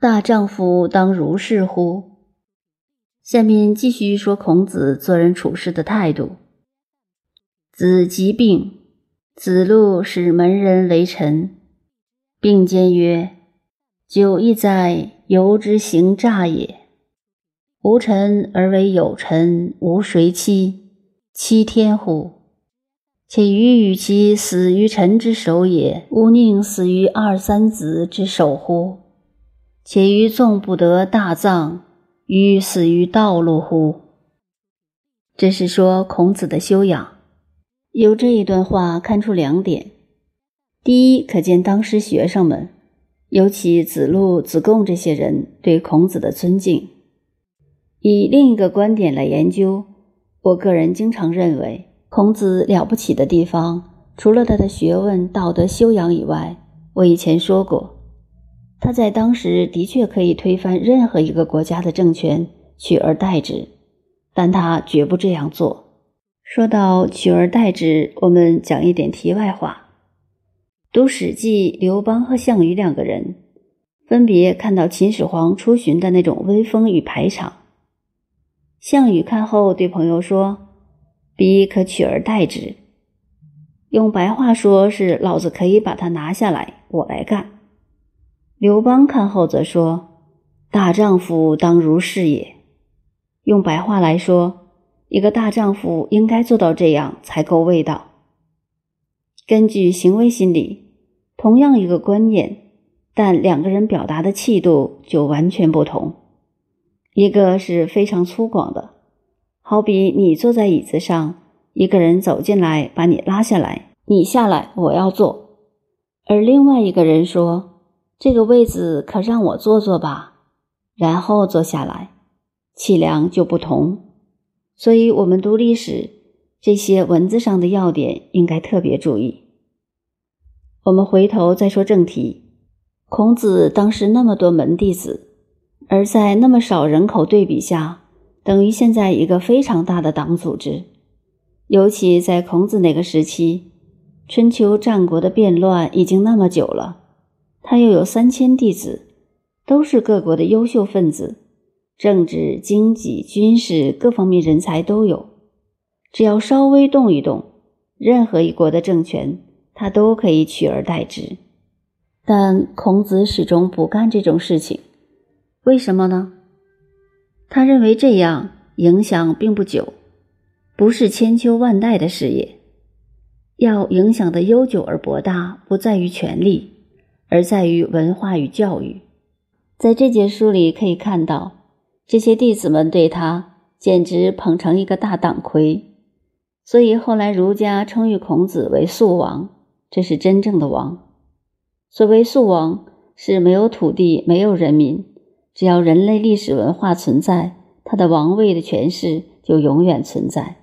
大丈夫当如是乎？下面继续说孔子做人处事的态度。子疾病，子路使门人为臣，并兼曰：“久亦在，由之行诈也。无臣而为有臣，无谁欺？欺天乎？且予与其死于臣之手也，吾宁死于二三子之手乎？”且于纵不得大葬，于死于道路乎？这是说孔子的修养。由这一段话看出两点：第一，可见当时学生们，尤其子路、子贡这些人对孔子的尊敬。以另一个观点来研究，我个人经常认为，孔子了不起的地方，除了他的学问、道德修养以外，我以前说过。他在当时的确可以推翻任何一个国家的政权，取而代之，但他绝不这样做。说到取而代之，我们讲一点题外话。读《史记》，刘邦和项羽两个人分别看到秦始皇出巡的那种威风与排场。项羽看后对朋友说：“彼可取而代之。”用白话说是：“老子可以把他拿下来，我来干。”刘邦看后则说：“大丈夫当如是也。”用白话来说，一个大丈夫应该做到这样才够味道。根据行为心理，同样一个观念，但两个人表达的气度就完全不同。一个是非常粗犷的，好比你坐在椅子上，一个人走进来把你拉下来，你下来，我要坐。而另外一个人说。这个位子可让我坐坐吧，然后坐下来，气量就不同。所以，我们读历史，这些文字上的要点应该特别注意。我们回头再说正题。孔子当时那么多门弟子，而在那么少人口对比下，等于现在一个非常大的党组织。尤其在孔子那个时期，春秋战国的变乱已经那么久了。他又有三千弟子，都是各国的优秀分子，政治、经济、军事各方面人才都有。只要稍微动一动，任何一国的政权，他都可以取而代之。但孔子始终不干这种事情，为什么呢？他认为这样影响并不久，不是千秋万代的事业。要影响的悠久而博大，不在于权力。而在于文化与教育，在这节书里可以看到，这些弟子们对他简直捧成一个大党魁，所以后来儒家称誉孔子为素王，这是真正的王。所谓素王，是没有土地、没有人民，只要人类历史文化存在，他的王位的权势就永远存在。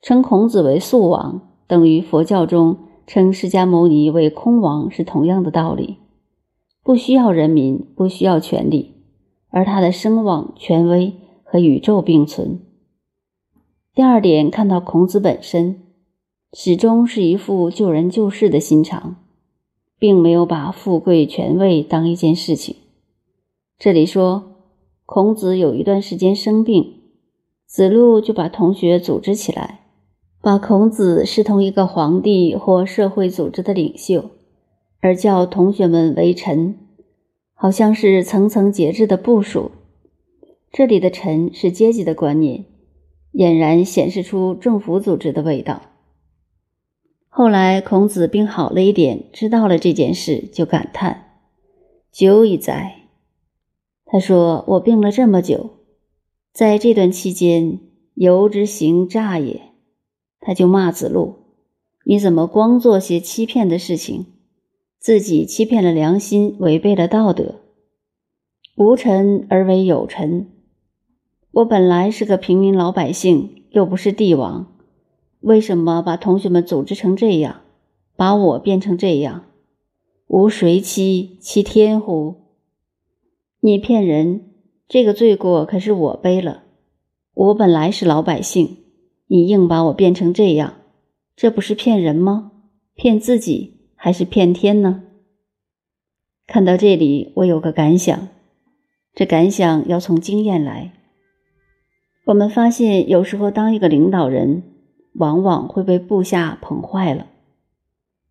称孔子为素王，等于佛教中。称释迦牟尼为空王是同样的道理，不需要人民，不需要权力，而他的声望、权威和宇宙并存。第二点，看到孔子本身始终是一副救人救世的心肠，并没有把富贵权位当一件事情。这里说，孔子有一段时间生病，子路就把同学组织起来。把孔子视同一个皇帝或社会组织的领袖，而叫同学们为臣，好像是层层节制的部署。这里的“臣”是阶级的观念，俨然显示出政府组织的味道。后来孔子病好了一点，知道了这件事，就感叹：“久矣哉！”他说：“我病了这么久，在这段期间，由之行诈也。”他就骂子路：“你怎么光做些欺骗的事情，自己欺骗了良心，违背了道德？无臣而为有臣。我本来是个平民老百姓，又不是帝王，为什么把同学们组织成这样，把我变成这样？无谁欺？欺天乎？你骗人，这个罪过可是我背了。我本来是老百姓。”你硬把我变成这样，这不是骗人吗？骗自己还是骗天呢？看到这里，我有个感想，这感想要从经验来。我们发现，有时候当一个领导人，往往会被部下捧坏了。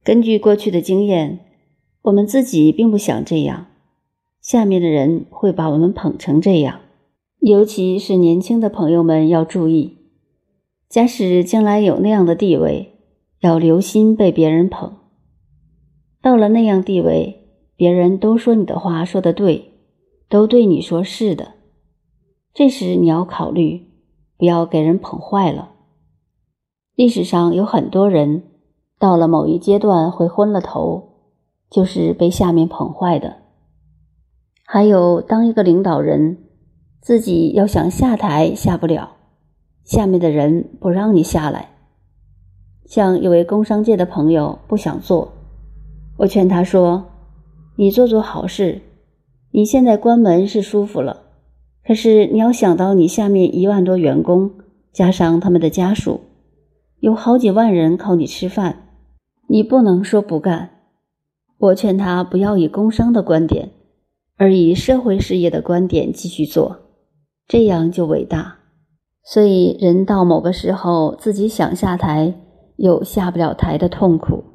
根据过去的经验，我们自己并不想这样，下面的人会把我们捧成这样。尤其是年轻的朋友们要注意，假使将来有那样的地位，要留心被别人捧。到了那样地位。别人都说你的话说的对，都对你说是的。这时你要考虑，不要给人捧坏了。历史上有很多人到了某一阶段会昏了头，就是被下面捧坏的。还有，当一个领导人自己要想下台下不了，下面的人不让你下来。像有位工商界的朋友不想做，我劝他说。你做做好事，你现在关门是舒服了，可是你要想到你下面一万多员工，加上他们的家属，有好几万人靠你吃饭，你不能说不干。我劝他不要以工商的观点，而以社会事业的观点继续做，这样就伟大。所以人到某个时候，自己想下台，又下不了台的痛苦。